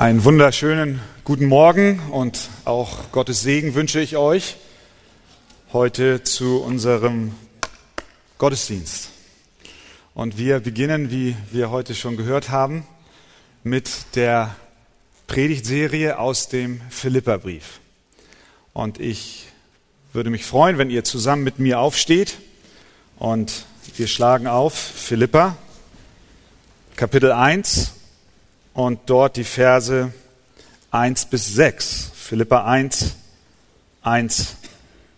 Einen wunderschönen guten Morgen und auch Gottes Segen wünsche ich euch heute zu unserem Gottesdienst. Und wir beginnen, wie wir heute schon gehört haben, mit der Predigtserie aus dem Philipperbrief. Und ich würde mich freuen, wenn ihr zusammen mit mir aufsteht und wir schlagen auf Philippa Kapitel 1 und dort die Verse 1 bis 6. Philippa 1, 1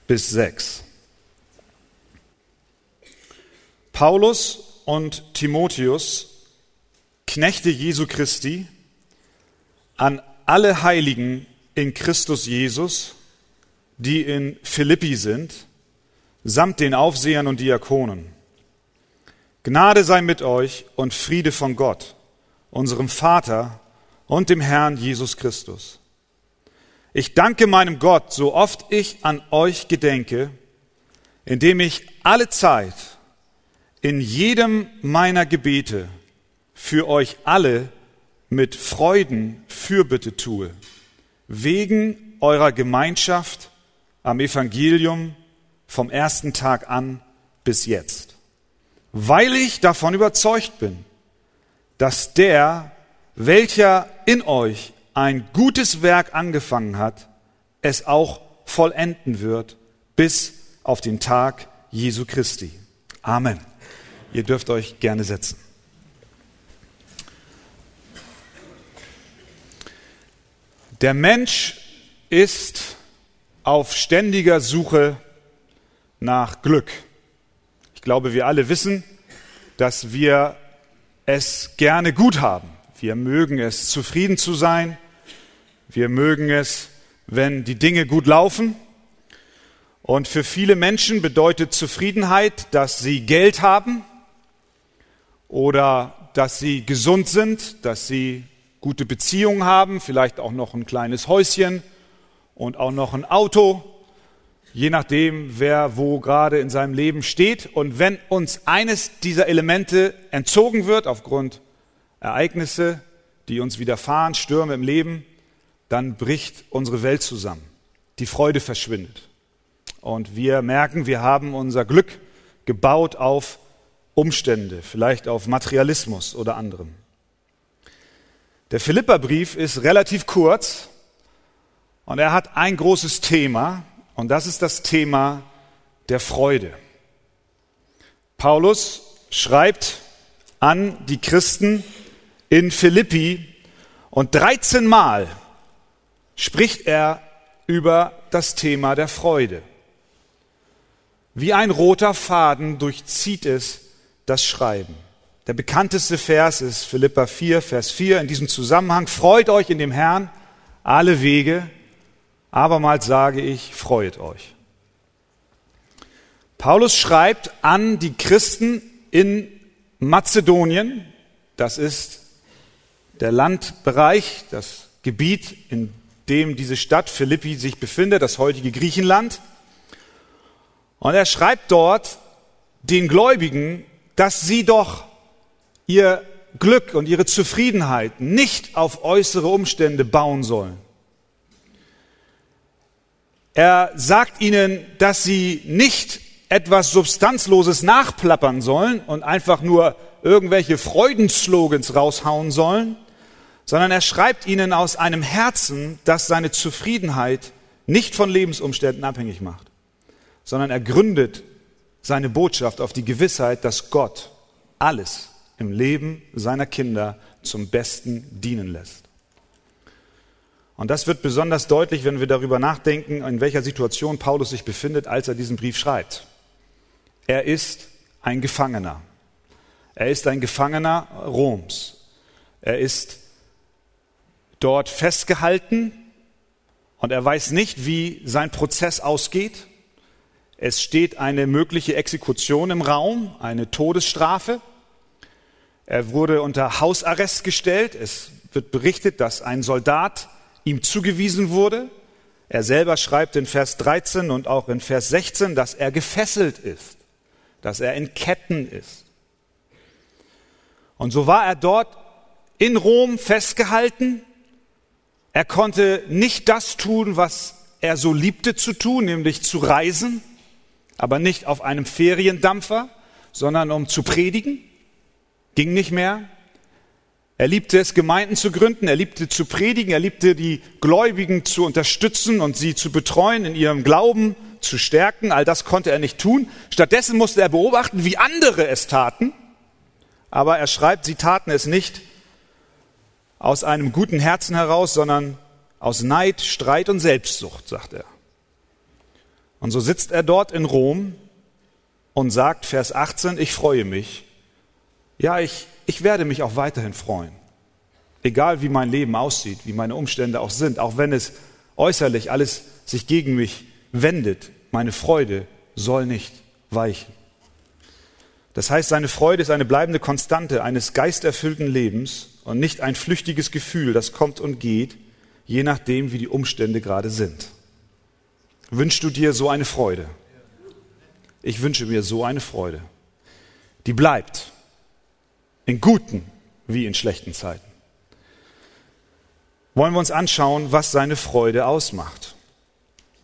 bis 6. Paulus und Timotheus, Knechte Jesu Christi, an alle Heiligen in Christus Jesus, die in Philippi sind, samt den Aufsehern und Diakonen. Gnade sei mit euch und Friede von Gott unserem Vater und dem Herrn Jesus Christus. Ich danke meinem Gott, so oft ich an euch gedenke, indem ich alle Zeit in jedem meiner Gebete für euch alle mit Freuden Fürbitte tue, wegen eurer Gemeinschaft am Evangelium vom ersten Tag an bis jetzt, weil ich davon überzeugt bin, dass der, welcher in euch ein gutes Werk angefangen hat, es auch vollenden wird bis auf den Tag Jesu Christi. Amen. Ihr dürft euch gerne setzen. Der Mensch ist auf ständiger Suche nach Glück. Ich glaube, wir alle wissen, dass wir es gerne gut haben. Wir mögen es, zufrieden zu sein. Wir mögen es, wenn die Dinge gut laufen. Und für viele Menschen bedeutet Zufriedenheit, dass sie Geld haben oder dass sie gesund sind, dass sie gute Beziehungen haben, vielleicht auch noch ein kleines Häuschen und auch noch ein Auto je nachdem, wer wo gerade in seinem Leben steht. Und wenn uns eines dieser Elemente entzogen wird aufgrund Ereignisse, die uns widerfahren, Stürme im Leben, dann bricht unsere Welt zusammen. Die Freude verschwindet. Und wir merken, wir haben unser Glück gebaut auf Umstände, vielleicht auf Materialismus oder anderem. Der Philipperbrief ist relativ kurz und er hat ein großes Thema, und das ist das Thema der Freude. Paulus schreibt an die Christen in Philippi und 13 Mal spricht er über das Thema der Freude. Wie ein roter Faden durchzieht es das Schreiben. Der bekannteste Vers ist Philippa 4, Vers 4 in diesem Zusammenhang. Freut euch in dem Herrn alle Wege. Abermals sage ich, freut euch. Paulus schreibt an die Christen in Mazedonien, das ist der Landbereich, das Gebiet, in dem diese Stadt Philippi sich befindet, das heutige Griechenland. Und er schreibt dort den Gläubigen, dass sie doch ihr Glück und ihre Zufriedenheit nicht auf äußere Umstände bauen sollen er sagt ihnen, dass sie nicht etwas Substanzloses nachplappern sollen und einfach nur irgendwelche Freudenslogans raushauen sollen, sondern er schreibt ihnen aus einem Herzen, das seine Zufriedenheit nicht von Lebensumständen abhängig macht, sondern er gründet seine Botschaft auf die Gewissheit, dass Gott alles im Leben seiner Kinder zum Besten dienen lässt. Und das wird besonders deutlich, wenn wir darüber nachdenken, in welcher Situation Paulus sich befindet, als er diesen Brief schreibt. Er ist ein Gefangener. Er ist ein Gefangener Roms. Er ist dort festgehalten und er weiß nicht, wie sein Prozess ausgeht. Es steht eine mögliche Exekution im Raum, eine Todesstrafe. Er wurde unter Hausarrest gestellt. Es wird berichtet, dass ein Soldat ihm zugewiesen wurde. Er selber schreibt in Vers 13 und auch in Vers 16, dass er gefesselt ist, dass er in Ketten ist. Und so war er dort in Rom festgehalten Er konnte nicht das tun, was er so liebte zu tun, nämlich zu reisen, aber nicht auf einem Feriendampfer, sondern um zu predigen. Ging nicht mehr. Er liebte es, Gemeinden zu gründen, er liebte zu predigen, er liebte die Gläubigen zu unterstützen und sie zu betreuen, in ihrem Glauben zu stärken. All das konnte er nicht tun. Stattdessen musste er beobachten, wie andere es taten. Aber er schreibt, sie taten es nicht aus einem guten Herzen heraus, sondern aus Neid, Streit und Selbstsucht, sagt er. Und so sitzt er dort in Rom und sagt, Vers 18, ich freue mich. Ja, ich, ich werde mich auch weiterhin freuen. Egal wie mein Leben aussieht, wie meine Umstände auch sind, auch wenn es äußerlich alles sich gegen mich wendet, meine Freude soll nicht weichen. Das heißt, seine Freude ist eine bleibende Konstante eines geisterfüllten Lebens und nicht ein flüchtiges Gefühl, das kommt und geht, je nachdem, wie die Umstände gerade sind. Wünschst du dir so eine Freude? Ich wünsche mir so eine Freude, die bleibt in guten wie in schlechten Zeiten. Wollen wir uns anschauen, was seine Freude ausmacht.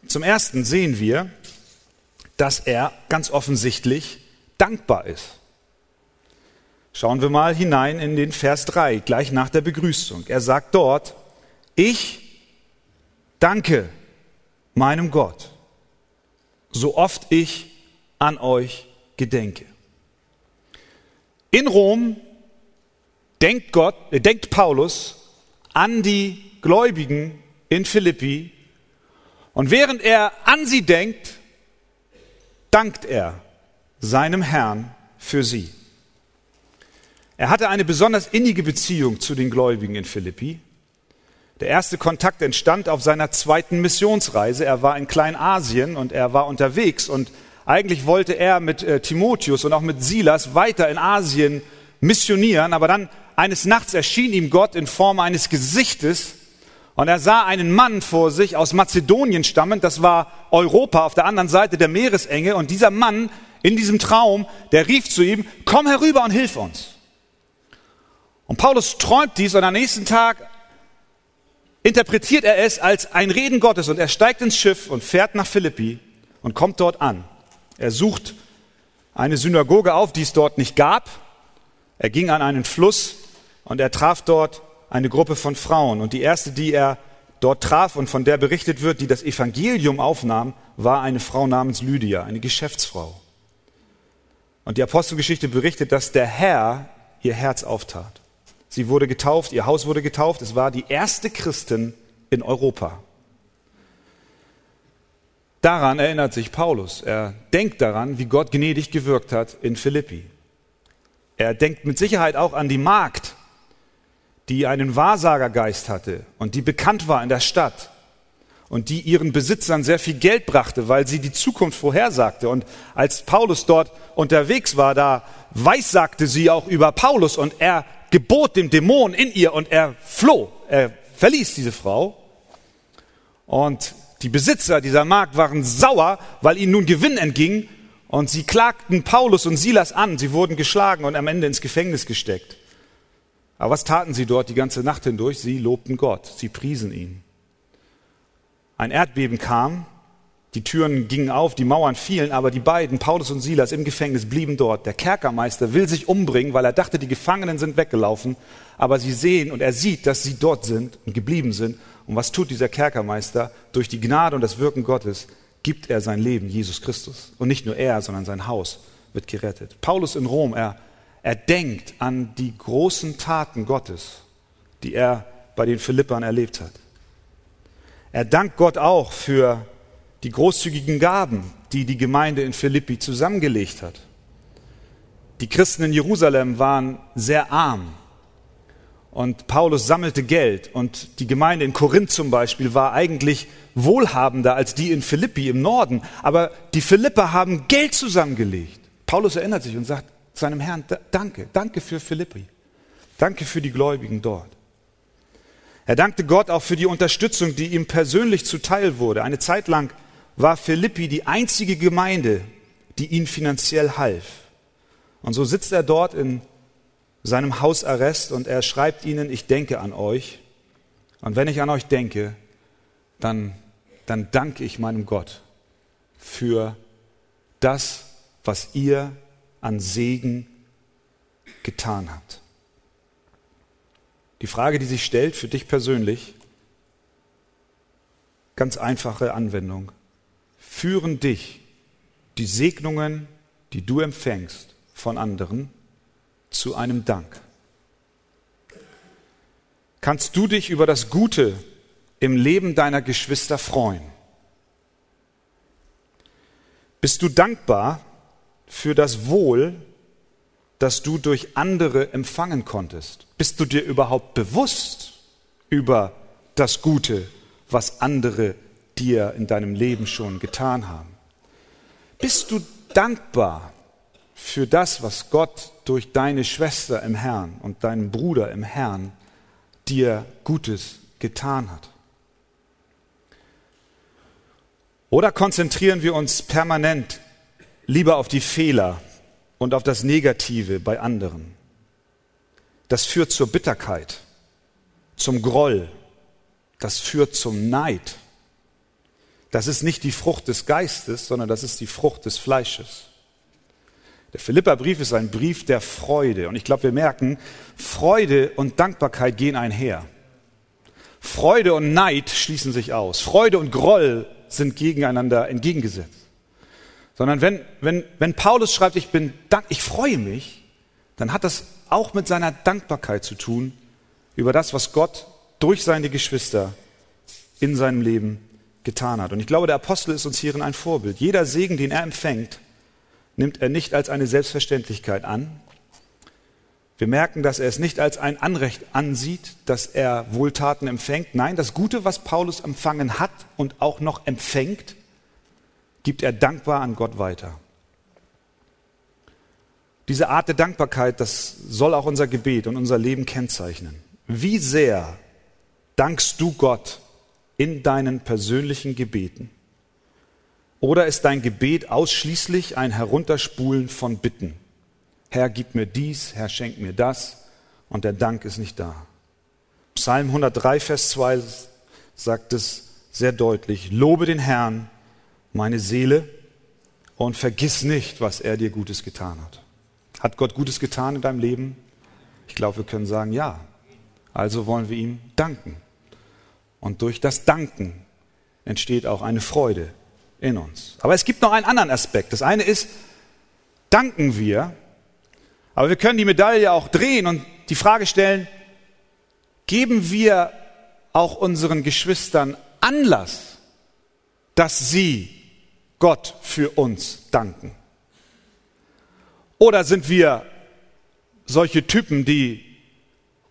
Zum Ersten sehen wir, dass er ganz offensichtlich dankbar ist. Schauen wir mal hinein in den Vers 3, gleich nach der Begrüßung. Er sagt dort, ich danke meinem Gott, so oft ich an euch gedenke. In Rom denkt Gott, äh, denkt Paulus an die Gläubigen in Philippi und während er an sie denkt, dankt er seinem Herrn für sie. Er hatte eine besonders innige Beziehung zu den Gläubigen in Philippi. Der erste Kontakt entstand auf seiner zweiten Missionsreise. Er war in Kleinasien und er war unterwegs und eigentlich wollte er mit äh, Timotheus und auch mit Silas weiter in Asien missionieren, aber dann eines Nachts erschien ihm Gott in Form eines Gesichtes und er sah einen Mann vor sich aus Mazedonien stammend, das war Europa auf der anderen Seite der Meeresenge und dieser Mann in diesem Traum, der rief zu ihm, komm herüber und hilf uns. Und Paulus träumt dies und am nächsten Tag interpretiert er es als ein Reden Gottes und er steigt ins Schiff und fährt nach Philippi und kommt dort an. Er sucht eine Synagoge auf, die es dort nicht gab. Er ging an einen Fluss und er traf dort eine Gruppe von Frauen. Und die erste, die er dort traf und von der berichtet wird, die das Evangelium aufnahm, war eine Frau namens Lydia, eine Geschäftsfrau. Und die Apostelgeschichte berichtet, dass der Herr ihr Herz auftat. Sie wurde getauft, ihr Haus wurde getauft. Es war die erste Christin in Europa. Daran erinnert sich Paulus. Er denkt daran, wie Gott gnädig gewirkt hat in Philippi. Er denkt mit Sicherheit auch an die Magd, die einen Wahrsagergeist hatte und die bekannt war in der Stadt und die ihren Besitzern sehr viel Geld brachte, weil sie die Zukunft vorhersagte. Und als Paulus dort unterwegs war, da weissagte sie auch über Paulus und er gebot dem Dämon in ihr und er floh. Er verließ diese Frau und die Besitzer dieser Markt waren sauer, weil ihnen nun Gewinn entging und sie klagten Paulus und Silas an. Sie wurden geschlagen und am Ende ins Gefängnis gesteckt. Aber was taten sie dort die ganze Nacht hindurch? Sie lobten Gott, sie priesen ihn. Ein Erdbeben kam, die Türen gingen auf, die Mauern fielen, aber die beiden, Paulus und Silas, im Gefängnis blieben dort. Der Kerkermeister will sich umbringen, weil er dachte, die Gefangenen sind weggelaufen, aber sie sehen und er sieht, dass sie dort sind und geblieben sind und was tut dieser Kerkermeister? Durch die Gnade und das Wirken Gottes gibt er sein Leben Jesus Christus. Und nicht nur er, sondern sein Haus wird gerettet. Paulus in Rom, er, er denkt an die großen Taten Gottes, die er bei den Philippern erlebt hat. Er dankt Gott auch für die großzügigen Gaben, die die Gemeinde in Philippi zusammengelegt hat. Die Christen in Jerusalem waren sehr arm und Paulus sammelte Geld und die Gemeinde in Korinth zum Beispiel war eigentlich wohlhabender als die in Philippi im Norden. Aber die Philipper haben Geld zusammengelegt. Paulus erinnert sich und sagt seinem Herrn, danke, danke für Philippi. Danke für die Gläubigen dort. Er dankte Gott auch für die Unterstützung, die ihm persönlich zuteil wurde. Eine Zeit lang war Philippi die einzige Gemeinde, die ihn finanziell half. Und so sitzt er dort in seinem Hausarrest und er schreibt ihnen, ich denke an euch. Und wenn ich an euch denke, dann, dann danke ich meinem Gott für das, was ihr an Segen getan habt. Die Frage, die sich stellt für dich persönlich, ganz einfache Anwendung. Führen dich die Segnungen, die du empfängst von anderen, zu einem Dank? Kannst du dich über das Gute im Leben deiner Geschwister freuen? Bist du dankbar für das Wohl, das du durch andere empfangen konntest? Bist du dir überhaupt bewusst über das Gute, was andere dir in deinem Leben schon getan haben? Bist du dankbar für das, was Gott durch deine Schwester im Herrn und deinen Bruder im Herrn dir Gutes getan hat? Oder konzentrieren wir uns permanent lieber auf die Fehler und auf das Negative bei anderen? Das führt zur Bitterkeit, zum Groll, das führt zum Neid. Das ist nicht die Frucht des Geistes, sondern das ist die Frucht des Fleisches. Der Philipperbrief ist ein Brief der Freude. Und ich glaube, wir merken, Freude und Dankbarkeit gehen einher. Freude und Neid schließen sich aus. Freude und Groll sind gegeneinander entgegengesetzt. Sondern wenn, wenn, wenn Paulus schreibt, ich bin dank, ich freue mich, dann hat das auch mit seiner Dankbarkeit zu tun über das, was Gott durch seine Geschwister in seinem Leben getan hat. Und ich glaube, der Apostel ist uns hierin ein Vorbild. Jeder Segen, den er empfängt, nimmt er nicht als eine Selbstverständlichkeit an. Wir merken, dass er es nicht als ein Anrecht ansieht, dass er Wohltaten empfängt. Nein, das Gute, was Paulus empfangen hat und auch noch empfängt, gibt er dankbar an Gott weiter. Diese Art der Dankbarkeit, das soll auch unser Gebet und unser Leben kennzeichnen. Wie sehr dankst du Gott in deinen persönlichen Gebeten? Oder ist dein Gebet ausschließlich ein Herunterspulen von Bitten? Herr, gib mir dies, Herr, schenk mir das und der Dank ist nicht da. Psalm 103, Vers 2 sagt es sehr deutlich. Lobe den Herrn, meine Seele, und vergiss nicht, was er dir Gutes getan hat. Hat Gott Gutes getan in deinem Leben? Ich glaube, wir können sagen, ja. Also wollen wir ihm danken. Und durch das Danken entsteht auch eine Freude in uns. Aber es gibt noch einen anderen Aspekt. Das eine ist, danken wir, aber wir können die Medaille auch drehen und die Frage stellen, geben wir auch unseren Geschwistern Anlass, dass sie Gott für uns danken? Oder sind wir solche Typen, die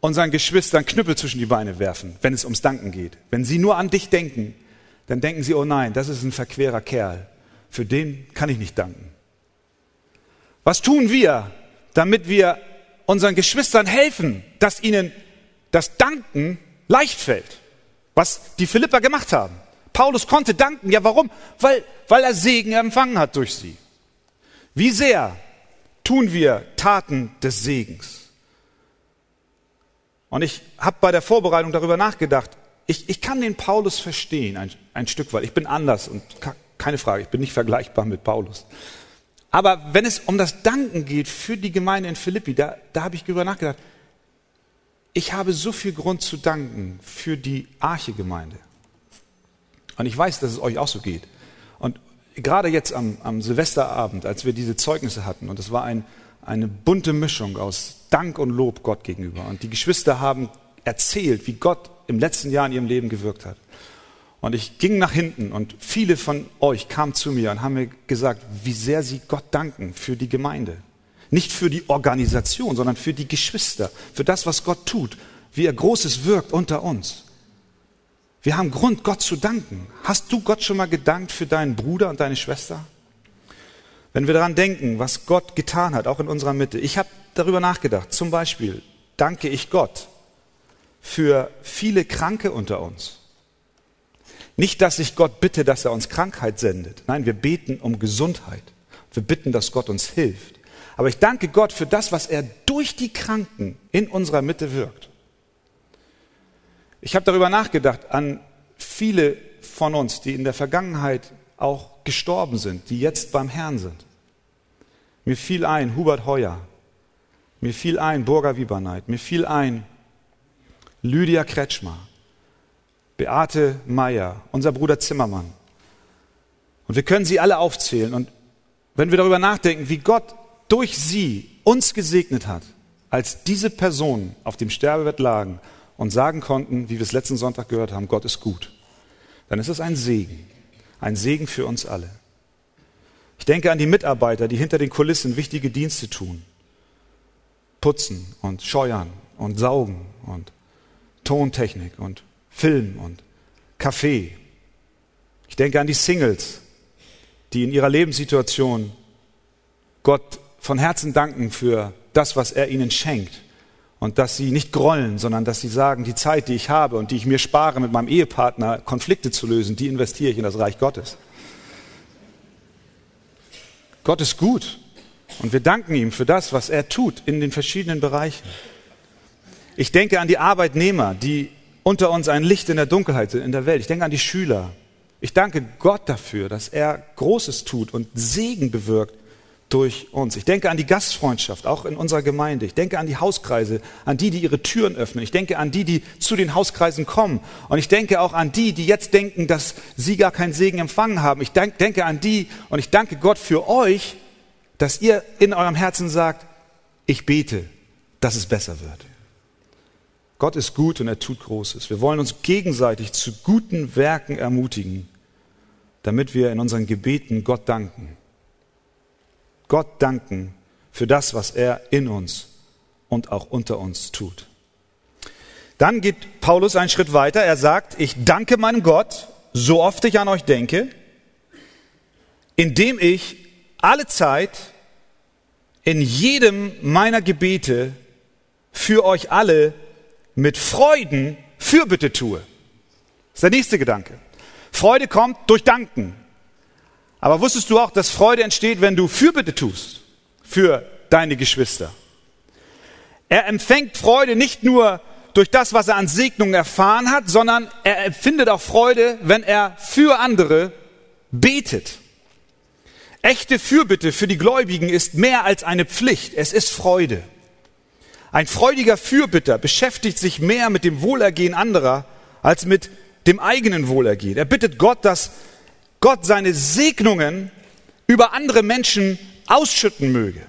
unseren Geschwistern Knüppel zwischen die Beine werfen, wenn es ums Danken geht. Wenn sie nur an dich denken, dann denken sie, oh nein, das ist ein verquerer Kerl. Für den kann ich nicht danken. Was tun wir, damit wir unseren Geschwistern helfen, dass ihnen das Danken leicht fällt? Was die Philipper gemacht haben. Paulus konnte danken. Ja, warum? Weil, weil er Segen empfangen hat durch sie. Wie sehr tun wir Taten des Segens? Und ich habe bei der Vorbereitung darüber nachgedacht, ich, ich kann den Paulus verstehen, ein, ein Stück weit. Ich bin anders und keine Frage, ich bin nicht vergleichbar mit Paulus. Aber wenn es um das Danken geht für die Gemeinde in Philippi, da, da habe ich darüber nachgedacht, ich habe so viel Grund zu danken für die Arche-Gemeinde. Und ich weiß, dass es euch auch so geht. Und gerade jetzt am, am Silvesterabend, als wir diese Zeugnisse hatten, und es war ein, eine bunte Mischung aus Dank und Lob Gott gegenüber. Und die Geschwister haben erzählt, wie Gott im letzten Jahr in ihrem Leben gewirkt hat. Und ich ging nach hinten und viele von euch kamen zu mir und haben mir gesagt, wie sehr sie Gott danken für die Gemeinde. Nicht für die Organisation, sondern für die Geschwister, für das, was Gott tut, wie er Großes wirkt unter uns. Wir haben Grund, Gott zu danken. Hast du Gott schon mal gedankt für deinen Bruder und deine Schwester? Wenn wir daran denken, was Gott getan hat, auch in unserer Mitte. Ich habe darüber nachgedacht. Zum Beispiel danke ich Gott für viele Kranke unter uns. Nicht, dass ich Gott bitte, dass er uns Krankheit sendet. Nein, wir beten um Gesundheit. Wir bitten, dass Gott uns hilft. Aber ich danke Gott für das, was er durch die Kranken in unserer Mitte wirkt. Ich habe darüber nachgedacht an viele von uns, die in der Vergangenheit auch gestorben sind, die jetzt beim Herrn sind. Mir fiel ein Hubert Heuer, mir fiel ein Burger Wieberneit, mir fiel ein Lydia Kretschmer, Beate Meyer, unser Bruder Zimmermann. Und wir können sie alle aufzählen. Und wenn wir darüber nachdenken, wie Gott durch sie uns gesegnet hat, als diese Personen auf dem Sterbebett lagen und sagen konnten, wie wir es letzten Sonntag gehört haben, Gott ist gut, dann ist es ein Segen. Ein Segen für uns alle. Ich denke an die Mitarbeiter, die hinter den Kulissen wichtige Dienste tun. Putzen und scheuern und saugen und Tontechnik und Film und Kaffee. Ich denke an die Singles, die in ihrer Lebenssituation Gott von Herzen danken für das, was er ihnen schenkt. Und dass sie nicht grollen, sondern dass sie sagen, die Zeit, die ich habe und die ich mir spare, mit meinem Ehepartner Konflikte zu lösen, die investiere ich in das Reich Gottes. Gott ist gut und wir danken ihm für das, was er tut in den verschiedenen Bereichen. Ich denke an die Arbeitnehmer, die unter uns ein Licht in der Dunkelheit sind, in der Welt. Ich denke an die Schüler. Ich danke Gott dafür, dass er Großes tut und Segen bewirkt durch uns. Ich denke an die Gastfreundschaft, auch in unserer Gemeinde. Ich denke an die Hauskreise, an die, die ihre Türen öffnen. Ich denke an die, die zu den Hauskreisen kommen. Und ich denke auch an die, die jetzt denken, dass sie gar keinen Segen empfangen haben. Ich denke an die und ich danke Gott für euch, dass ihr in eurem Herzen sagt, ich bete, dass es besser wird. Gott ist gut und er tut Großes. Wir wollen uns gegenseitig zu guten Werken ermutigen, damit wir in unseren Gebeten Gott danken. Gott danken für das, was er in uns und auch unter uns tut. Dann geht Paulus einen Schritt weiter. Er sagt, ich danke meinem Gott, so oft ich an euch denke, indem ich alle Zeit in jedem meiner Gebete für euch alle mit Freuden Fürbitte tue. Das ist der nächste Gedanke. Freude kommt durch Danken. Aber wusstest du auch, dass Freude entsteht, wenn du Fürbitte tust für deine Geschwister? Er empfängt Freude nicht nur durch das, was er an Segnungen erfahren hat, sondern er empfindet auch Freude, wenn er für andere betet. Echte Fürbitte für die Gläubigen ist mehr als eine Pflicht, es ist Freude. Ein freudiger Fürbitter beschäftigt sich mehr mit dem Wohlergehen anderer als mit dem eigenen Wohlergehen. Er bittet Gott, dass Gott seine Segnungen über andere Menschen ausschütten möge.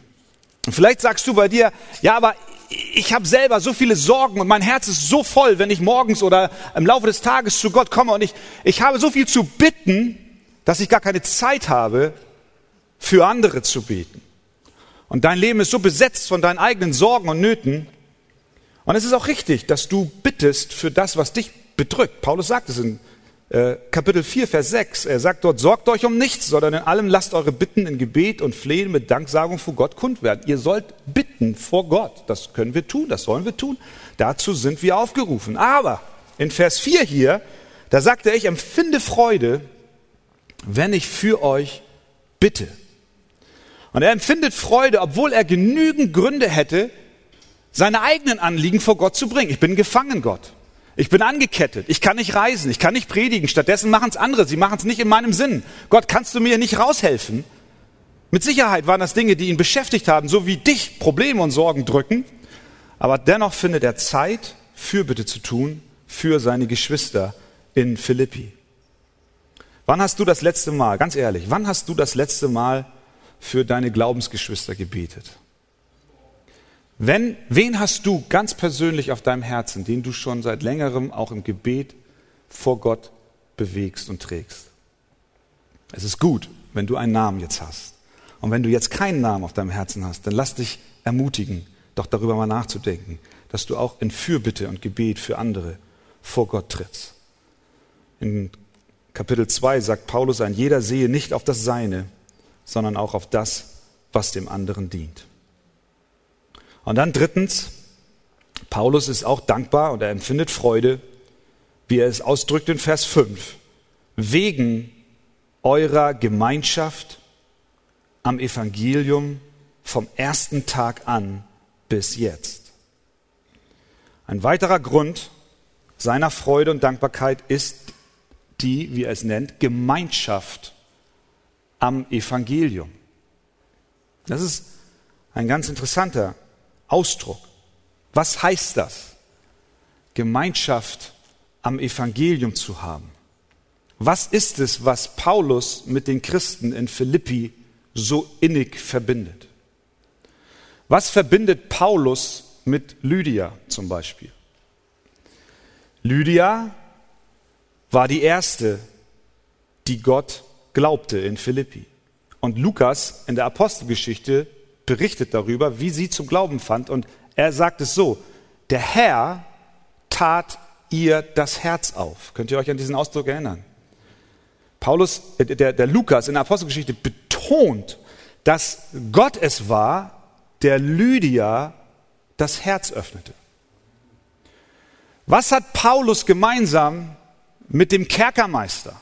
Und vielleicht sagst du bei dir, ja, aber ich habe selber so viele Sorgen und mein Herz ist so voll, wenn ich morgens oder im Laufe des Tages zu Gott komme und ich, ich habe so viel zu bitten, dass ich gar keine Zeit habe, für andere zu beten. Und dein Leben ist so besetzt von deinen eigenen Sorgen und Nöten. Und es ist auch richtig, dass du bittest für das, was dich bedrückt. Paulus sagt es in äh, Kapitel 4, Vers 6. Er sagt dort, sorgt euch um nichts, sondern in allem lasst eure Bitten in Gebet und Flehen mit Danksagung vor Gott kund werden. Ihr sollt bitten vor Gott. Das können wir tun, das sollen wir tun. Dazu sind wir aufgerufen. Aber in Vers 4 hier, da sagt er, ich empfinde Freude, wenn ich für euch bitte. Und er empfindet Freude, obwohl er genügend Gründe hätte, seine eigenen Anliegen vor Gott zu bringen. Ich bin gefangen, Gott. Ich bin angekettet. Ich kann nicht reisen. Ich kann nicht predigen. Stattdessen machen es andere. Sie machen es nicht in meinem Sinn. Gott, kannst du mir nicht raushelfen? Mit Sicherheit waren das Dinge, die ihn beschäftigt haben, so wie dich Probleme und Sorgen drücken. Aber dennoch findet er Zeit, Fürbitte zu tun für seine Geschwister in Philippi. Wann hast du das letzte Mal, ganz ehrlich, wann hast du das letzte Mal für deine Glaubensgeschwister gebetet? Wenn, wen hast du ganz persönlich auf deinem Herzen, den du schon seit längerem auch im Gebet vor Gott bewegst und trägst? Es ist gut, wenn du einen Namen jetzt hast. Und wenn du jetzt keinen Namen auf deinem Herzen hast, dann lass dich ermutigen, doch darüber mal nachzudenken, dass du auch in Fürbitte und Gebet für andere vor Gott trittst. In Kapitel 2 sagt Paulus, ein jeder sehe nicht auf das Seine, sondern auch auf das, was dem anderen dient. Und dann drittens, Paulus ist auch dankbar und er empfindet Freude, wie er es ausdrückt in Vers 5, wegen eurer Gemeinschaft am Evangelium vom ersten Tag an bis jetzt. Ein weiterer Grund, seiner Freude und Dankbarkeit ist die, wie er es nennt, Gemeinschaft am Evangelium. Das ist ein ganz interessanter Ausdruck. Was heißt das? Gemeinschaft am Evangelium zu haben. Was ist es, was Paulus mit den Christen in Philippi so innig verbindet? Was verbindet Paulus mit Lydia zum Beispiel? Lydia war die erste, die Gott glaubte in Philippi. Und Lukas in der Apostelgeschichte berichtet darüber, wie sie zum Glauben fand. Und er sagt es so, der Herr tat ihr das Herz auf. Könnt ihr euch an diesen Ausdruck erinnern? Paulus, äh, der, der Lukas in der Apostelgeschichte betont, dass Gott es war, der Lydia das Herz öffnete. Was hat Paulus gemeinsam mit dem Kerkermeister?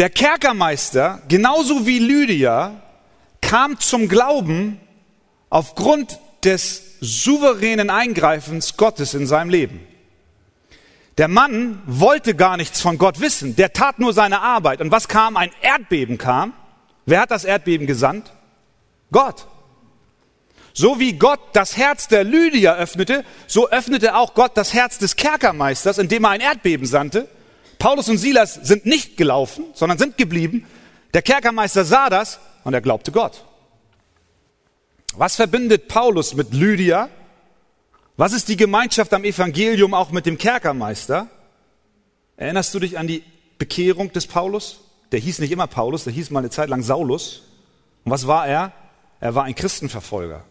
Der Kerkermeister, genauso wie Lydia, kam zum Glauben aufgrund des souveränen Eingreifens Gottes in seinem Leben. Der Mann wollte gar nichts von Gott wissen, der tat nur seine Arbeit. Und was kam? Ein Erdbeben kam. Wer hat das Erdbeben gesandt? Gott. So wie Gott das Herz der Lydia öffnete, so öffnete auch Gott das Herz des Kerkermeisters, indem er ein Erdbeben sandte. Paulus und Silas sind nicht gelaufen, sondern sind geblieben. Der Kerkermeister sah das und er glaubte Gott. Was verbindet Paulus mit Lydia? Was ist die Gemeinschaft am Evangelium auch mit dem Kerkermeister? Erinnerst du dich an die Bekehrung des Paulus? Der hieß nicht immer Paulus, der hieß mal eine Zeit lang Saulus. Und was war er? Er war ein Christenverfolger.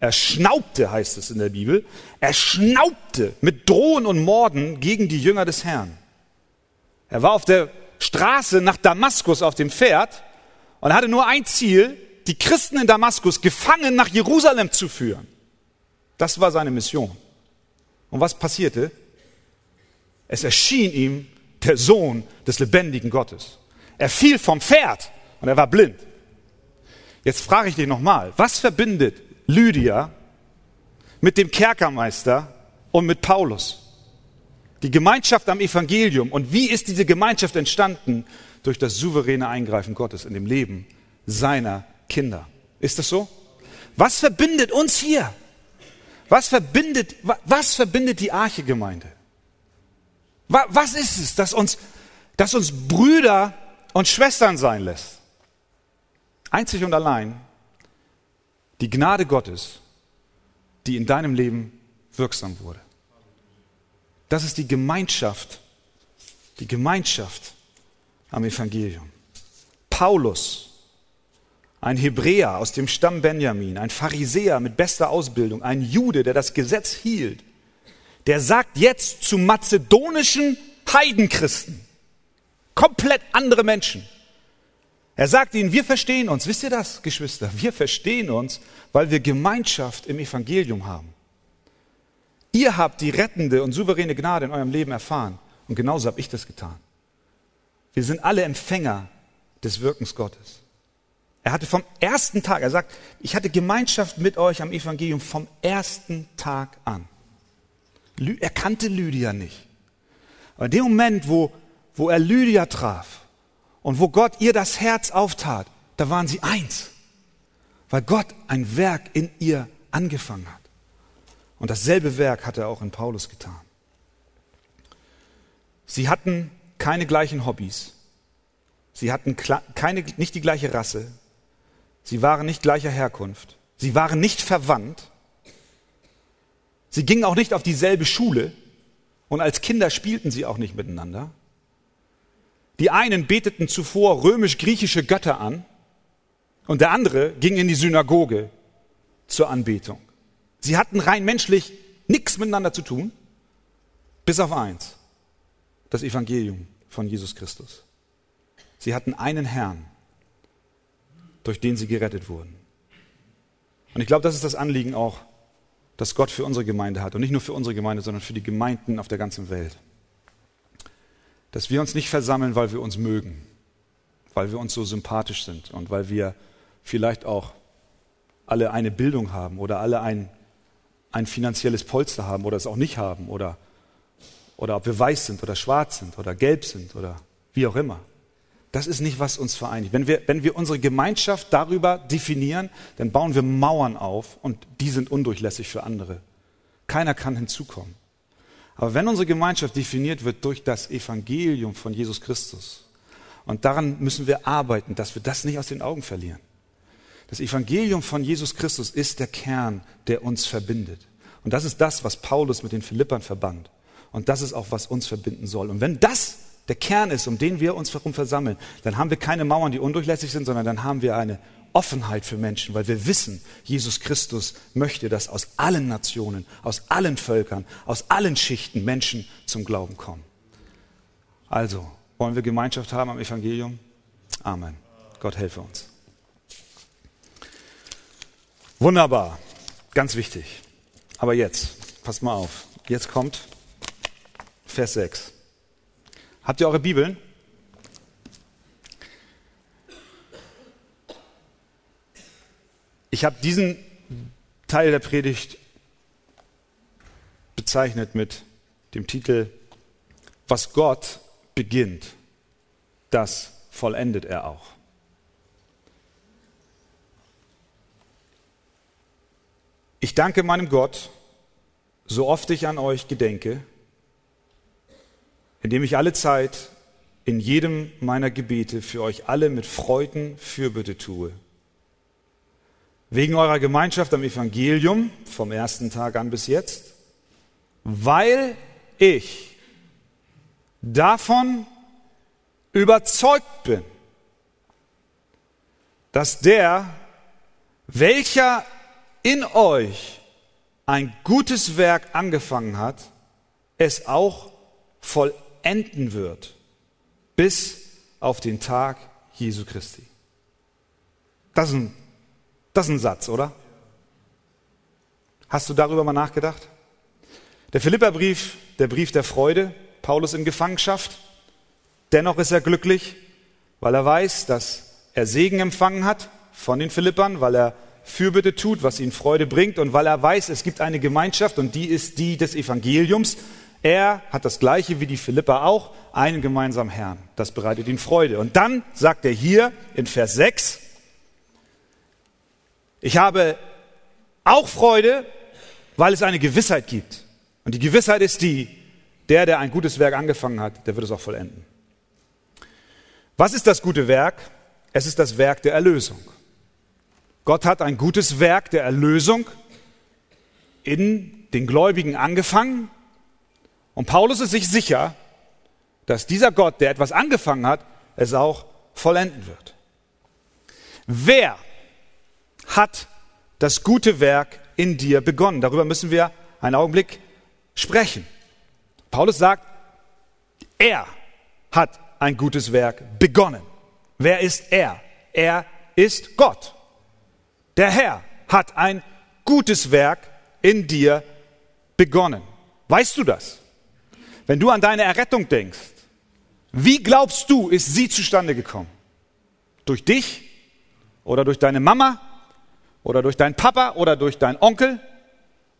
Er schnaubte, heißt es in der Bibel, er schnaubte mit Drohen und Morden gegen die Jünger des Herrn. Er war auf der Straße nach Damaskus auf dem Pferd und hatte nur ein Ziel, die Christen in Damaskus gefangen nach Jerusalem zu führen. Das war seine Mission. Und was passierte? Es erschien ihm der Sohn des lebendigen Gottes. Er fiel vom Pferd und er war blind. Jetzt frage ich dich nochmal, was verbindet Lydia mit dem Kerkermeister und mit Paulus? Die Gemeinschaft am Evangelium. Und wie ist diese Gemeinschaft entstanden? Durch das souveräne Eingreifen Gottes in dem Leben seiner Kinder. Ist das so? Was verbindet uns hier? Was verbindet, was verbindet die Arche-Gemeinde? Was ist es, das uns, das uns Brüder und Schwestern sein lässt? Einzig und allein die Gnade Gottes, die in deinem Leben wirksam wurde. Das ist die Gemeinschaft, die Gemeinschaft am Evangelium. Paulus ein Hebräer aus dem Stamm Benjamin, ein Pharisäer mit bester Ausbildung, ein Jude, der das Gesetz hielt, der sagt jetzt zu mazedonischen Heidenchristen, komplett andere Menschen. Er sagt ihnen, wir verstehen uns. Wisst ihr das, Geschwister? Wir verstehen uns, weil wir Gemeinschaft im Evangelium haben. Ihr habt die rettende und souveräne Gnade in eurem Leben erfahren. Und genauso habe ich das getan. Wir sind alle Empfänger des Wirkens Gottes. Er hatte vom ersten Tag, er sagt, ich hatte Gemeinschaft mit euch am Evangelium vom ersten Tag an. Er kannte Lydia nicht. Aber in dem Moment, wo, wo er Lydia traf und wo Gott ihr das Herz auftat, da waren sie eins. Weil Gott ein Werk in ihr angefangen hat. Und dasselbe Werk hat er auch in Paulus getan. Sie hatten keine gleichen Hobbys. Sie hatten keine, nicht die gleiche Rasse. Sie waren nicht gleicher Herkunft. Sie waren nicht verwandt. Sie gingen auch nicht auf dieselbe Schule. Und als Kinder spielten sie auch nicht miteinander. Die einen beteten zuvor römisch-griechische Götter an und der andere ging in die Synagoge zur Anbetung. Sie hatten rein menschlich nichts miteinander zu tun, bis auf eins, das Evangelium von Jesus Christus. Sie hatten einen Herrn durch den sie gerettet wurden. Und ich glaube, das ist das Anliegen auch, das Gott für unsere Gemeinde hat. Und nicht nur für unsere Gemeinde, sondern für die Gemeinden auf der ganzen Welt. Dass wir uns nicht versammeln, weil wir uns mögen, weil wir uns so sympathisch sind und weil wir vielleicht auch alle eine Bildung haben oder alle ein, ein finanzielles Polster haben oder es auch nicht haben oder, oder ob wir weiß sind oder schwarz sind oder gelb sind oder wie auch immer. Das ist nicht, was uns vereinigt. Wenn wir, wenn wir unsere Gemeinschaft darüber definieren, dann bauen wir Mauern auf und die sind undurchlässig für andere. Keiner kann hinzukommen. Aber wenn unsere Gemeinschaft definiert wird durch das Evangelium von Jesus Christus, und daran müssen wir arbeiten, dass wir das nicht aus den Augen verlieren. Das Evangelium von Jesus Christus ist der Kern, der uns verbindet. Und das ist das, was Paulus mit den Philippern verband. Und das ist auch, was uns verbinden soll. Und wenn das der Kern ist, um den wir uns herum versammeln, dann haben wir keine Mauern, die undurchlässig sind, sondern dann haben wir eine Offenheit für Menschen, weil wir wissen, Jesus Christus möchte, dass aus allen Nationen, aus allen Völkern, aus allen Schichten Menschen zum Glauben kommen. Also, wollen wir Gemeinschaft haben am Evangelium? Amen. Gott helfe uns. Wunderbar, ganz wichtig. Aber jetzt, passt mal auf, jetzt kommt Vers 6. Habt ihr eure Bibeln? Ich habe diesen Teil der Predigt bezeichnet mit dem Titel Was Gott beginnt, das vollendet er auch. Ich danke meinem Gott, so oft ich an euch gedenke, indem ich alle Zeit in jedem meiner Gebete für euch alle mit Freuden Fürbitte tue. Wegen eurer Gemeinschaft am Evangelium vom ersten Tag an bis jetzt, weil ich davon überzeugt bin, dass der, welcher in euch ein gutes Werk angefangen hat, es auch vollendet enden wird bis auf den Tag Jesu Christi. Das ist ein, das ist ein Satz, oder? Hast du darüber mal nachgedacht? Der Philipperbrief, der Brief der Freude, Paulus in Gefangenschaft. Dennoch ist er glücklich, weil er weiß, dass er Segen empfangen hat von den Philippern, weil er Fürbitte tut, was ihnen Freude bringt und weil er weiß, es gibt eine Gemeinschaft und die ist die des Evangeliums, er hat das gleiche wie die Philippa auch, einen gemeinsamen Herrn. Das bereitet ihm Freude. Und dann sagt er hier in Vers 6, ich habe auch Freude, weil es eine Gewissheit gibt. Und die Gewissheit ist die, der, der ein gutes Werk angefangen hat, der wird es auch vollenden. Was ist das gute Werk? Es ist das Werk der Erlösung. Gott hat ein gutes Werk der Erlösung in den Gläubigen angefangen und Paulus ist sich sicher, dass dieser Gott, der etwas angefangen hat, es auch vollenden wird. Wer hat das gute Werk in dir begonnen? Darüber müssen wir einen Augenblick sprechen. Paulus sagt, er hat ein gutes Werk begonnen. Wer ist er? Er ist Gott. Der Herr hat ein gutes Werk in dir begonnen. Weißt du das? Wenn du an deine Errettung denkst, wie glaubst du, ist sie zustande gekommen? Durch dich oder durch deine Mama oder durch deinen Papa oder durch deinen Onkel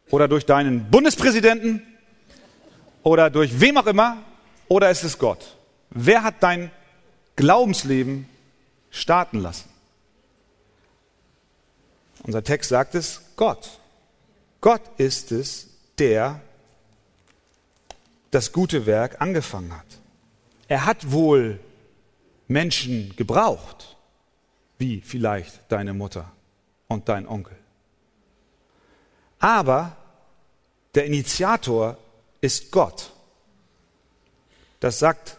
oder durch deinen Bundespräsidenten oder durch wem auch immer oder ist es Gott? Wer hat dein Glaubensleben starten lassen? Unser Text sagt es, Gott. Gott ist es, der das gute Werk angefangen hat. Er hat wohl Menschen gebraucht, wie vielleicht deine Mutter und dein Onkel. Aber der Initiator ist Gott. Das sagt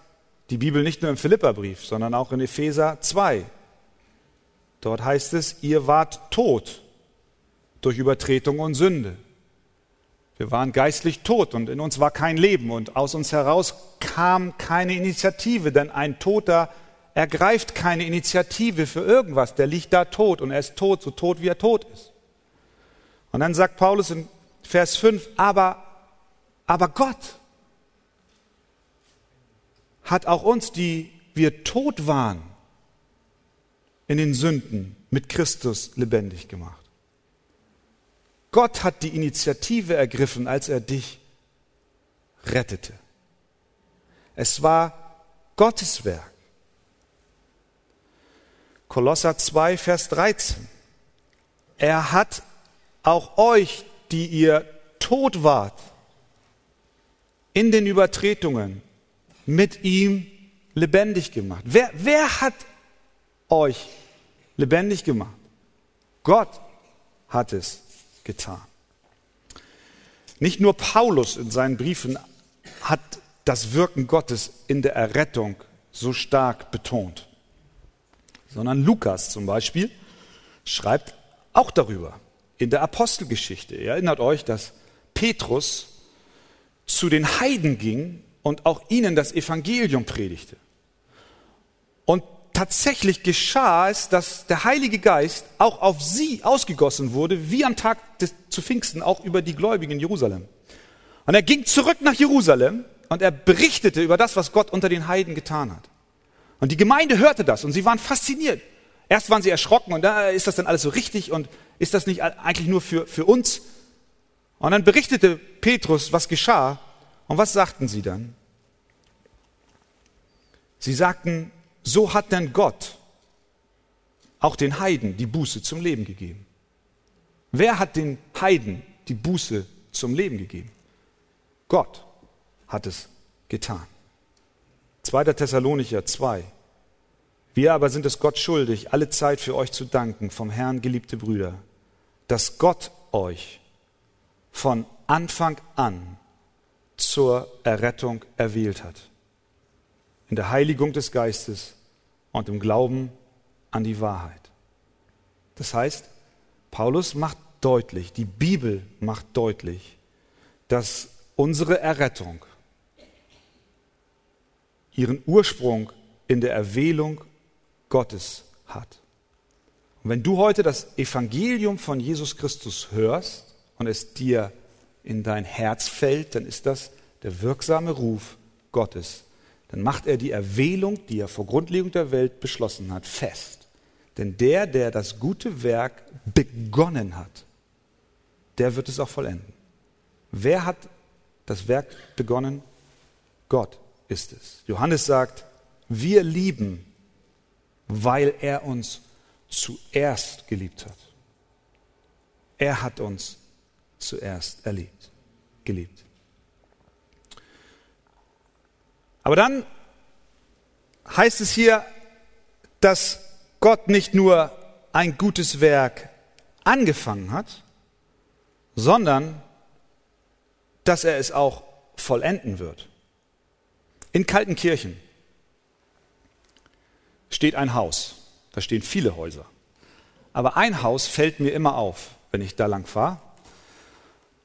die Bibel nicht nur im Philipperbrief, sondern auch in Epheser 2. Dort heißt es, ihr wart tot durch Übertretung und Sünde. Wir waren geistlich tot und in uns war kein Leben und aus uns heraus kam keine Initiative, denn ein Toter ergreift keine Initiative für irgendwas, der liegt da tot und er ist tot, so tot wie er tot ist. Und dann sagt Paulus in Vers 5, aber, aber Gott hat auch uns, die wir tot waren, in den Sünden mit Christus lebendig gemacht. Gott hat die Initiative ergriffen, als er dich rettete. Es war Gottes Werk. Kolosser 2, Vers 13. Er hat auch euch, die ihr tot wart, in den Übertretungen mit ihm lebendig gemacht. Wer, wer hat euch lebendig gemacht? Gott hat es getan. Nicht nur Paulus in seinen Briefen hat das Wirken Gottes in der Errettung so stark betont, sondern Lukas zum Beispiel schreibt auch darüber in der Apostelgeschichte. Ihr erinnert euch, dass Petrus zu den Heiden ging und auch ihnen das Evangelium predigte. Und tatsächlich geschah es, dass der Heilige Geist auch auf sie ausgegossen wurde, wie am Tag des, zu Pfingsten auch über die Gläubigen in Jerusalem. Und er ging zurück nach Jerusalem und er berichtete über das, was Gott unter den Heiden getan hat. Und die Gemeinde hörte das und sie waren fasziniert. Erst waren sie erschrocken und da ist das dann alles so richtig und ist das nicht eigentlich nur für, für uns? Und dann berichtete Petrus, was geschah. Und was sagten sie dann? Sie sagten, so hat denn Gott auch den Heiden die Buße zum Leben gegeben. Wer hat den Heiden die Buße zum Leben gegeben? Gott hat es getan. 2. Thessalonicher 2. Wir aber sind es Gott schuldig, alle Zeit für euch zu danken, vom Herrn geliebte Brüder, dass Gott euch von Anfang an zur Errettung erwählt hat. In der Heiligung des Geistes und im Glauben an die Wahrheit. Das heißt, Paulus macht deutlich, die Bibel macht deutlich, dass unsere Errettung ihren Ursprung in der Erwählung Gottes hat. Und wenn du heute das Evangelium von Jesus Christus hörst und es dir in dein Herz fällt, dann ist das der wirksame Ruf Gottes dann macht er die Erwählung, die er vor Grundlegung der Welt beschlossen hat, fest. Denn der, der das gute Werk begonnen hat, der wird es auch vollenden. Wer hat das Werk begonnen? Gott ist es. Johannes sagt, wir lieben, weil er uns zuerst geliebt hat. Er hat uns zuerst erlebt, geliebt. Aber dann heißt es hier, dass Gott nicht nur ein gutes Werk angefangen hat, sondern dass er es auch vollenden wird. In Kaltenkirchen steht ein Haus. Da stehen viele Häuser. Aber ein Haus fällt mir immer auf, wenn ich da lang fahre.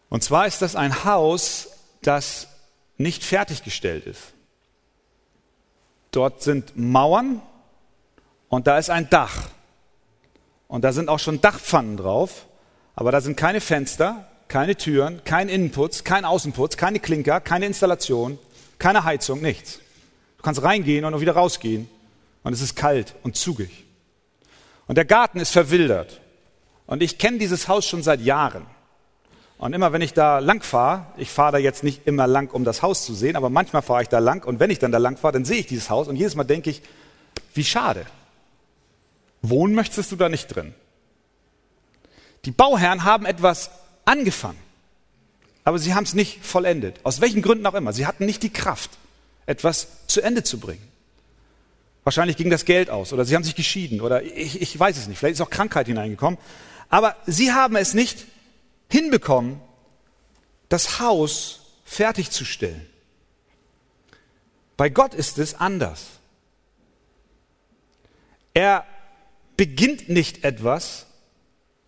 Und zwar ist das ein Haus, das nicht fertiggestellt ist. Dort sind Mauern und da ist ein Dach. Und da sind auch schon Dachpfannen drauf, aber da sind keine Fenster, keine Türen, kein Innenputz, kein Außenputz, keine Klinker, keine Installation, keine Heizung, nichts. Du kannst reingehen und auch wieder rausgehen und es ist kalt und zugig. Und der Garten ist verwildert. Und ich kenne dieses Haus schon seit Jahren. Und immer wenn ich da lang fahre, ich fahre da jetzt nicht immer lang, um das Haus zu sehen, aber manchmal fahre ich da lang und wenn ich dann da lang fahre, dann sehe ich dieses Haus und jedes Mal denke ich, wie schade. Wohnen möchtest du da nicht drin. Die Bauherren haben etwas angefangen, aber sie haben es nicht vollendet. Aus welchen Gründen auch immer. Sie hatten nicht die Kraft, etwas zu Ende zu bringen. Wahrscheinlich ging das Geld aus oder sie haben sich geschieden oder ich, ich weiß es nicht. Vielleicht ist auch Krankheit hineingekommen. Aber sie haben es nicht hinbekommen, das Haus fertigzustellen. Bei Gott ist es anders. Er beginnt nicht etwas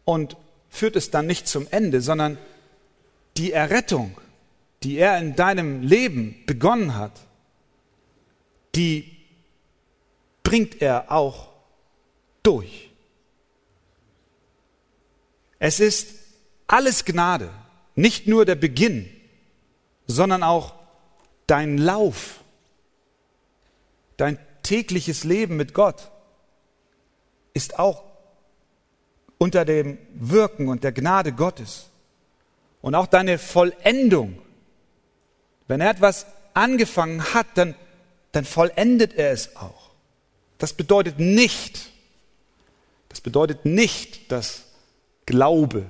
und führt es dann nicht zum Ende, sondern die Errettung, die er in deinem Leben begonnen hat, die bringt er auch durch. Es ist alles Gnade, nicht nur der Beginn, sondern auch dein Lauf, dein tägliches Leben mit Gott ist auch unter dem Wirken und der Gnade Gottes. und auch deine Vollendung. Wenn er etwas angefangen hat, dann, dann vollendet er es auch. Das bedeutet nicht, das bedeutet nicht, dass Glaube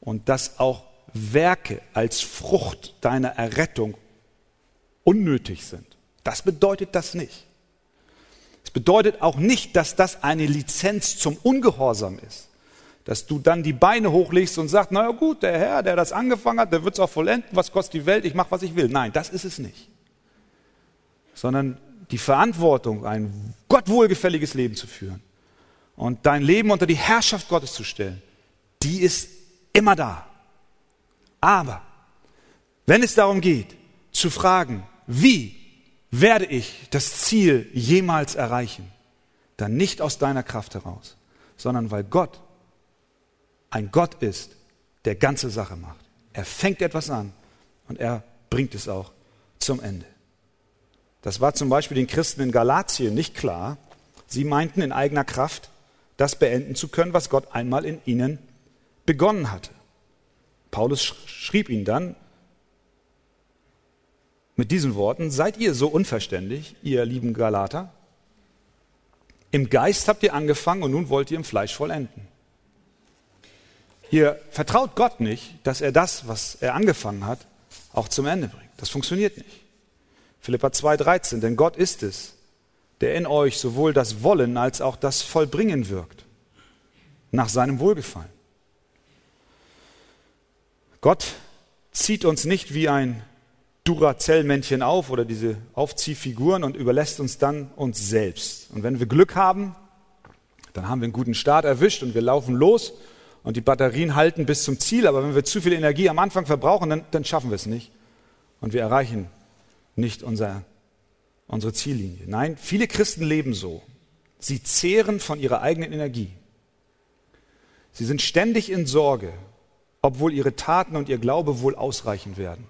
und dass auch Werke als Frucht deiner Errettung unnötig sind. Das bedeutet das nicht. Es bedeutet auch nicht, dass das eine Lizenz zum Ungehorsam ist. Dass du dann die Beine hochlegst und sagst, naja gut, der Herr, der das angefangen hat, der wird es auch vollenden, was kostet die Welt, ich mache, was ich will. Nein, das ist es nicht. Sondern die Verantwortung, ein Gott wohlgefälliges Leben zu führen und dein Leben unter die Herrschaft Gottes zu stellen, die ist immer da. Aber wenn es darum geht, zu fragen, wie werde ich das Ziel jemals erreichen, dann nicht aus deiner Kraft heraus, sondern weil Gott ein Gott ist, der ganze Sache macht. Er fängt etwas an und er bringt es auch zum Ende. Das war zum Beispiel den Christen in Galatien nicht klar. Sie meinten in eigener Kraft, das beenden zu können, was Gott einmal in ihnen begonnen hatte. Paulus schrieb ihnen dann mit diesen Worten, seid ihr so unverständlich, ihr lieben Galater? Im Geist habt ihr angefangen und nun wollt ihr im Fleisch vollenden. Ihr vertraut Gott nicht, dass er das, was er angefangen hat, auch zum Ende bringt. Das funktioniert nicht. Philippa 2,13, denn Gott ist es, der in euch sowohl das Wollen als auch das Vollbringen wirkt, nach seinem Wohlgefallen. Gott zieht uns nicht wie ein Duracell-Männchen auf oder diese Aufziehfiguren und überlässt uns dann uns selbst. Und wenn wir Glück haben, dann haben wir einen guten Start erwischt und wir laufen los und die Batterien halten bis zum Ziel. Aber wenn wir zu viel Energie am Anfang verbrauchen, dann, dann schaffen wir es nicht. Und wir erreichen nicht unser, unsere Ziellinie. Nein, viele Christen leben so. Sie zehren von ihrer eigenen Energie. Sie sind ständig in Sorge, obwohl ihre Taten und ihr Glaube wohl ausreichen werden.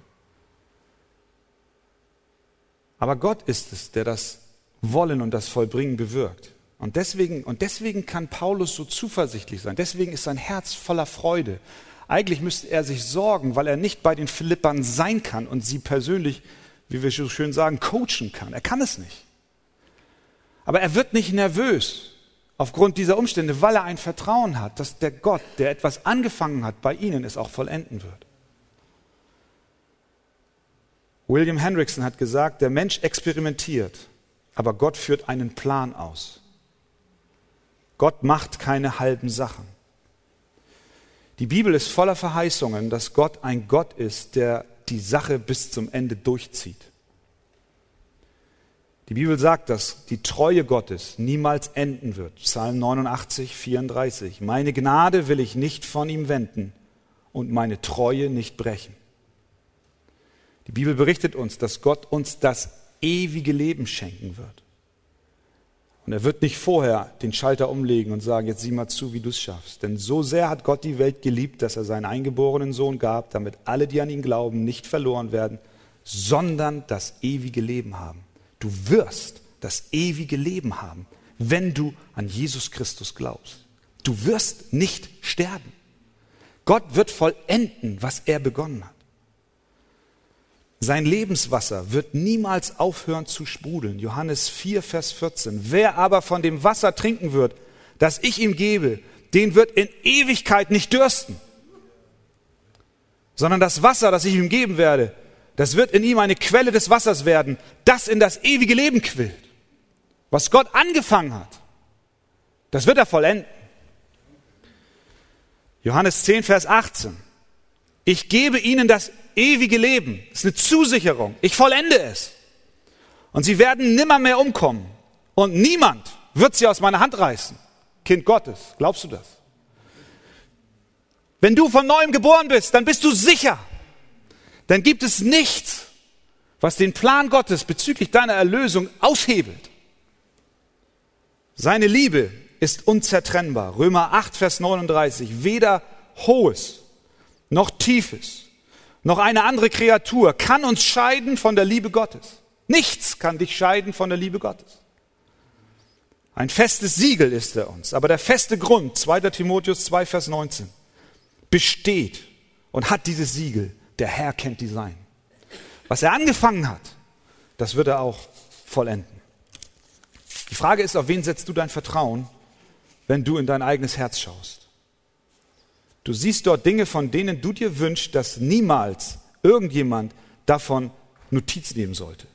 Aber Gott ist es, der das Wollen und das Vollbringen bewirkt. Und deswegen, und deswegen kann Paulus so zuversichtlich sein. Deswegen ist sein Herz voller Freude. Eigentlich müsste er sich sorgen, weil er nicht bei den Philippern sein kann und sie persönlich, wie wir so schön sagen, coachen kann. Er kann es nicht. Aber er wird nicht nervös aufgrund dieser Umstände, weil er ein Vertrauen hat, dass der Gott, der etwas angefangen hat bei ihnen, es auch vollenden wird. William Hendrickson hat gesagt, der Mensch experimentiert, aber Gott führt einen Plan aus. Gott macht keine halben Sachen. Die Bibel ist voller Verheißungen, dass Gott ein Gott ist, der die Sache bis zum Ende durchzieht. Die Bibel sagt, dass die Treue Gottes niemals enden wird. Psalm 89, 34. Meine Gnade will ich nicht von ihm wenden und meine Treue nicht brechen. Die Bibel berichtet uns, dass Gott uns das ewige Leben schenken wird. Und er wird nicht vorher den Schalter umlegen und sagen, jetzt sieh mal zu, wie du es schaffst. Denn so sehr hat Gott die Welt geliebt, dass er seinen eingeborenen Sohn gab, damit alle, die an ihn glauben, nicht verloren werden, sondern das ewige Leben haben. Du wirst das ewige Leben haben, wenn du an Jesus Christus glaubst. Du wirst nicht sterben. Gott wird vollenden, was er begonnen hat. Sein Lebenswasser wird niemals aufhören zu sprudeln. Johannes 4, Vers 14. Wer aber von dem Wasser trinken wird, das ich ihm gebe, den wird in Ewigkeit nicht dürsten, sondern das Wasser, das ich ihm geben werde, das wird in ihm eine Quelle des Wassers werden, das in das ewige Leben quillt. Was Gott angefangen hat, das wird er vollenden. Johannes 10, Vers 18. Ich gebe ihnen das ewige Leben. Das ist eine Zusicherung. Ich vollende es. Und sie werden nimmer mehr umkommen. Und niemand wird sie aus meiner Hand reißen. Kind Gottes, glaubst du das? Wenn du von neuem geboren bist, dann bist du sicher. Dann gibt es nichts, was den Plan Gottes bezüglich deiner Erlösung aushebelt. Seine Liebe ist unzertrennbar. Römer 8, Vers 39. Weder hohes noch tiefes noch eine andere Kreatur kann uns scheiden von der Liebe Gottes. Nichts kann dich scheiden von der Liebe Gottes. Ein festes Siegel ist er uns, aber der feste Grund, 2. Timotheus 2, Vers 19, besteht und hat dieses Siegel. Der Herr kennt die Sein. Was er angefangen hat, das wird er auch vollenden. Die Frage ist, auf wen setzt du dein Vertrauen, wenn du in dein eigenes Herz schaust? Du siehst dort Dinge, von denen du dir wünschst, dass niemals irgendjemand davon Notiz nehmen sollte.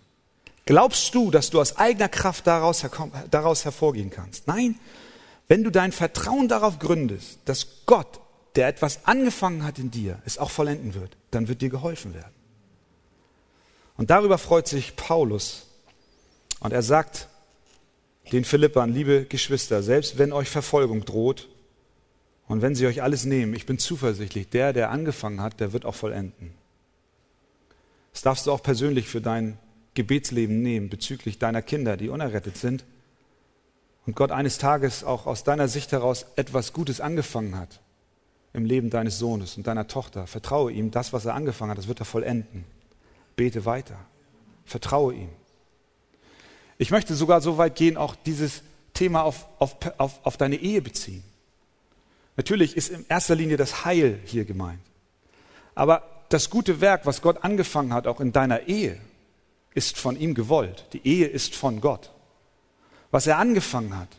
Glaubst du, dass du aus eigener Kraft daraus, daraus hervorgehen kannst? Nein, wenn du dein Vertrauen darauf gründest, dass Gott, der etwas angefangen hat in dir, es auch vollenden wird, dann wird dir geholfen werden. Und darüber freut sich Paulus. Und er sagt den Philippern, liebe Geschwister, selbst wenn euch Verfolgung droht und wenn sie euch alles nehmen, ich bin zuversichtlich, der, der angefangen hat, der wird auch vollenden. Das darfst du auch persönlich für dein Gebetsleben nehmen bezüglich deiner Kinder, die unerrettet sind und Gott eines Tages auch aus deiner Sicht heraus etwas Gutes angefangen hat im Leben deines Sohnes und deiner Tochter. Vertraue ihm, das, was er angefangen hat, das wird er vollenden. Bete weiter. Vertraue ihm. Ich möchte sogar so weit gehen, auch dieses Thema auf, auf, auf, auf deine Ehe beziehen. Natürlich ist in erster Linie das Heil hier gemeint. Aber das gute Werk, was Gott angefangen hat, auch in deiner Ehe, ist von ihm gewollt. Die Ehe ist von Gott. Was er angefangen hat,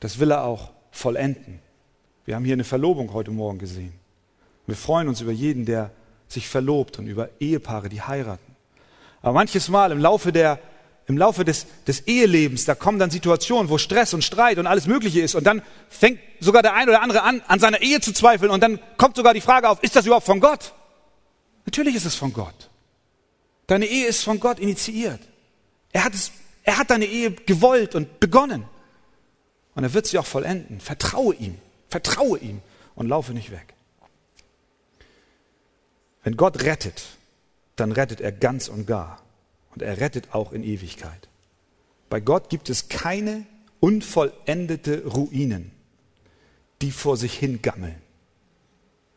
das will er auch vollenden. Wir haben hier eine Verlobung heute Morgen gesehen. Wir freuen uns über jeden, der sich verlobt und über Ehepaare, die heiraten. Aber manches Mal im Laufe, der, im Laufe des, des Ehelebens, da kommen dann Situationen, wo Stress und Streit und alles Mögliche ist. Und dann fängt sogar der ein oder andere an, an seiner Ehe zu zweifeln. Und dann kommt sogar die Frage auf, ist das überhaupt von Gott? Natürlich ist es von Gott. Deine Ehe ist von Gott initiiert. Er hat es er hat deine Ehe gewollt und begonnen. Und er wird sie auch vollenden. Vertraue ihm. Vertraue ihm und laufe nicht weg. Wenn Gott rettet, dann rettet er ganz und gar. Und er rettet auch in Ewigkeit. Bei Gott gibt es keine unvollendete Ruinen, die vor sich hingammeln,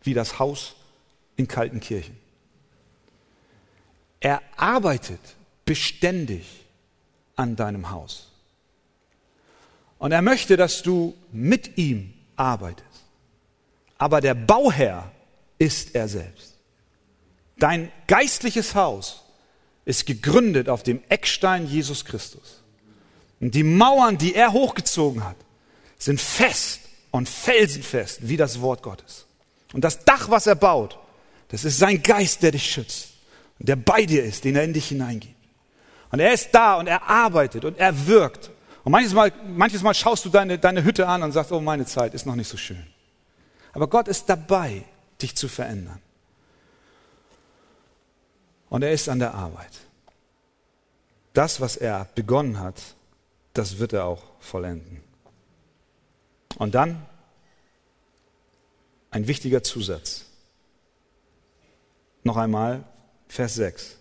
wie das Haus in kalten Kirchen. Er arbeitet beständig an deinem Haus. Und er möchte, dass du mit ihm arbeitest. Aber der Bauherr ist er selbst. Dein geistliches Haus ist gegründet auf dem Eckstein Jesus Christus. Und die Mauern, die er hochgezogen hat, sind fest und felsenfest wie das Wort Gottes. Und das Dach, was er baut, das ist sein Geist, der dich schützt und der bei dir ist, den er in dich hineingibt. Und er ist da und er arbeitet und er wirkt. Und manches Mal, manches Mal schaust du deine, deine Hütte an und sagst, oh, meine Zeit ist noch nicht so schön. Aber Gott ist dabei, dich zu verändern. Und er ist an der Arbeit. Das, was er begonnen hat, das wird er auch vollenden. Und dann ein wichtiger Zusatz. Noch einmal Vers 6.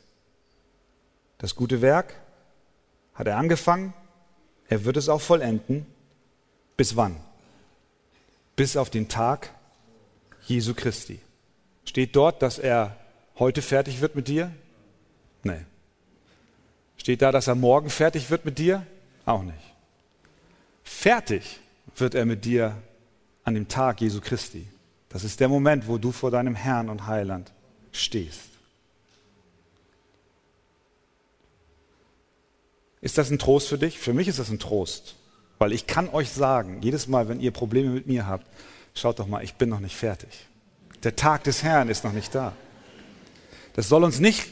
Das gute Werk hat er angefangen, er wird es auch vollenden. Bis wann? Bis auf den Tag Jesu Christi. Steht dort, dass er heute fertig wird mit dir? Nee. Steht da, dass er morgen fertig wird mit dir? Auch nicht. Fertig wird er mit dir an dem Tag Jesu Christi. Das ist der Moment, wo du vor deinem Herrn und Heiland stehst. Ist das ein Trost für dich? Für mich ist das ein Trost, weil ich kann euch sagen, jedes Mal, wenn ihr Probleme mit mir habt, schaut doch mal, ich bin noch nicht fertig. Der Tag des Herrn ist noch nicht da. Das soll uns nicht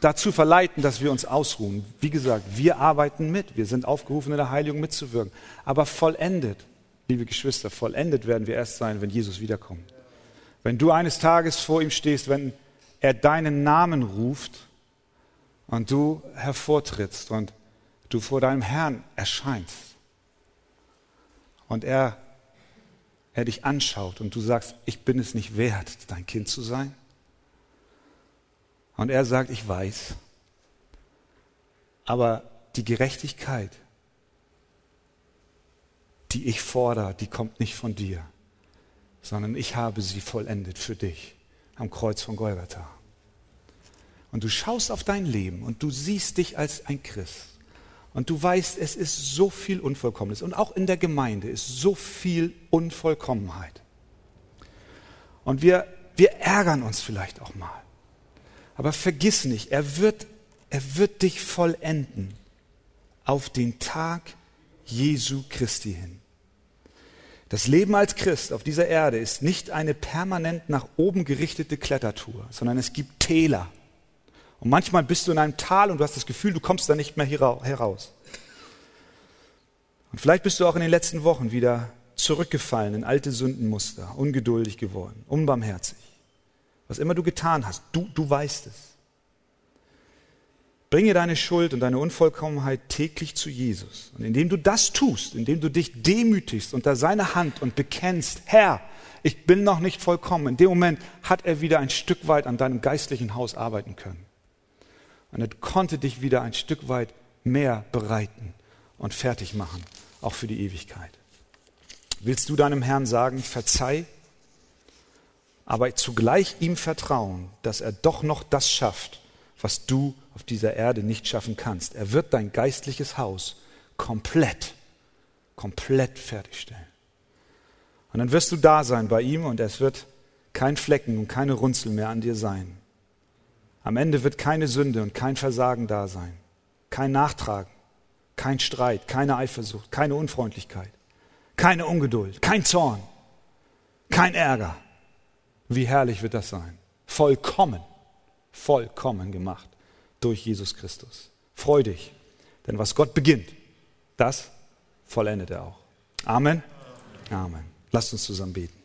dazu verleiten, dass wir uns ausruhen. Wie gesagt, wir arbeiten mit, wir sind aufgerufen, in der Heiligung mitzuwirken. Aber vollendet, liebe Geschwister, vollendet werden wir erst sein, wenn Jesus wiederkommt. Wenn du eines Tages vor ihm stehst, wenn er deinen Namen ruft und du hervortrittst und du vor deinem Herrn erscheinst und er, er dich anschaut und du sagst, ich bin es nicht wert, dein Kind zu sein. Und er sagt, ich weiß, aber die Gerechtigkeit, die ich fordere, die kommt nicht von dir, sondern ich habe sie vollendet für dich am Kreuz von Golgatha. Und du schaust auf dein Leben und du siehst dich als ein Christ. Und du weißt, es ist so viel Unvollkommenes. Und auch in der Gemeinde ist so viel Unvollkommenheit. Und wir wir ärgern uns vielleicht auch mal. Aber vergiss nicht, er wird, er wird dich vollenden auf den Tag Jesu Christi hin. Das Leben als Christ auf dieser Erde ist nicht eine permanent nach oben gerichtete Klettertour, sondern es gibt Täler. Und manchmal bist du in einem Tal und du hast das Gefühl, du kommst da nicht mehr heraus. Und vielleicht bist du auch in den letzten Wochen wieder zurückgefallen in alte Sündenmuster, ungeduldig geworden, unbarmherzig. Was immer du getan hast, du, du weißt es. Bringe deine Schuld und deine Unvollkommenheit täglich zu Jesus. Und indem du das tust, indem du dich demütigst unter seine Hand und bekennst, Herr, ich bin noch nicht vollkommen, in dem Moment hat er wieder ein Stück weit an deinem geistlichen Haus arbeiten können. Und er konnte dich wieder ein Stück weit mehr bereiten und fertig machen, auch für die Ewigkeit. Willst du deinem Herrn sagen, verzeih, aber zugleich ihm vertrauen, dass er doch noch das schafft, was du auf dieser Erde nicht schaffen kannst. Er wird dein geistliches Haus komplett, komplett fertigstellen. Und dann wirst du da sein bei ihm und es wird kein Flecken und keine Runzel mehr an dir sein. Am Ende wird keine Sünde und kein Versagen da sein. Kein Nachtragen, kein Streit, keine Eifersucht, keine Unfreundlichkeit, keine Ungeduld, kein Zorn, kein Ärger. Wie herrlich wird das sein. Vollkommen vollkommen gemacht durch Jesus Christus. Freu dich, denn was Gott beginnt, das vollendet er auch. Amen. Amen. Lasst uns zusammen beten.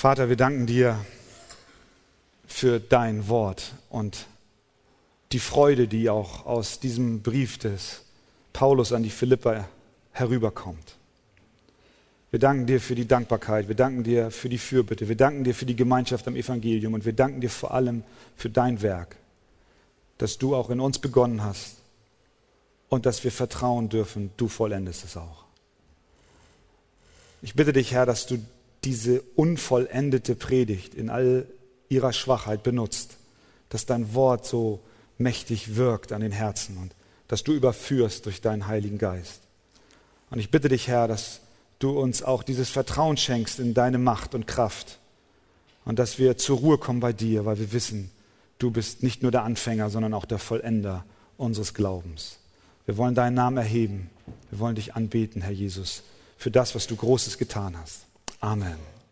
Vater, wir danken dir für dein Wort und die Freude, die auch aus diesem Brief des Paulus an die Philippa herüberkommt. Wir danken dir für die Dankbarkeit, wir danken dir für die Fürbitte, wir danken dir für die Gemeinschaft am Evangelium und wir danken dir vor allem für dein Werk, dass du auch in uns begonnen hast und dass wir vertrauen dürfen, du vollendest es auch. Ich bitte dich, Herr, dass du diese unvollendete Predigt in all ihrer Schwachheit benutzt, dass dein Wort so mächtig wirkt an den Herzen und dass du überführst durch deinen Heiligen Geist. Und ich bitte dich, Herr, dass du uns auch dieses Vertrauen schenkst in deine Macht und Kraft und dass wir zur Ruhe kommen bei dir, weil wir wissen, du bist nicht nur der Anfänger, sondern auch der Vollender unseres Glaubens. Wir wollen deinen Namen erheben. Wir wollen dich anbeten, Herr Jesus, für das, was du Großes getan hast. Amen.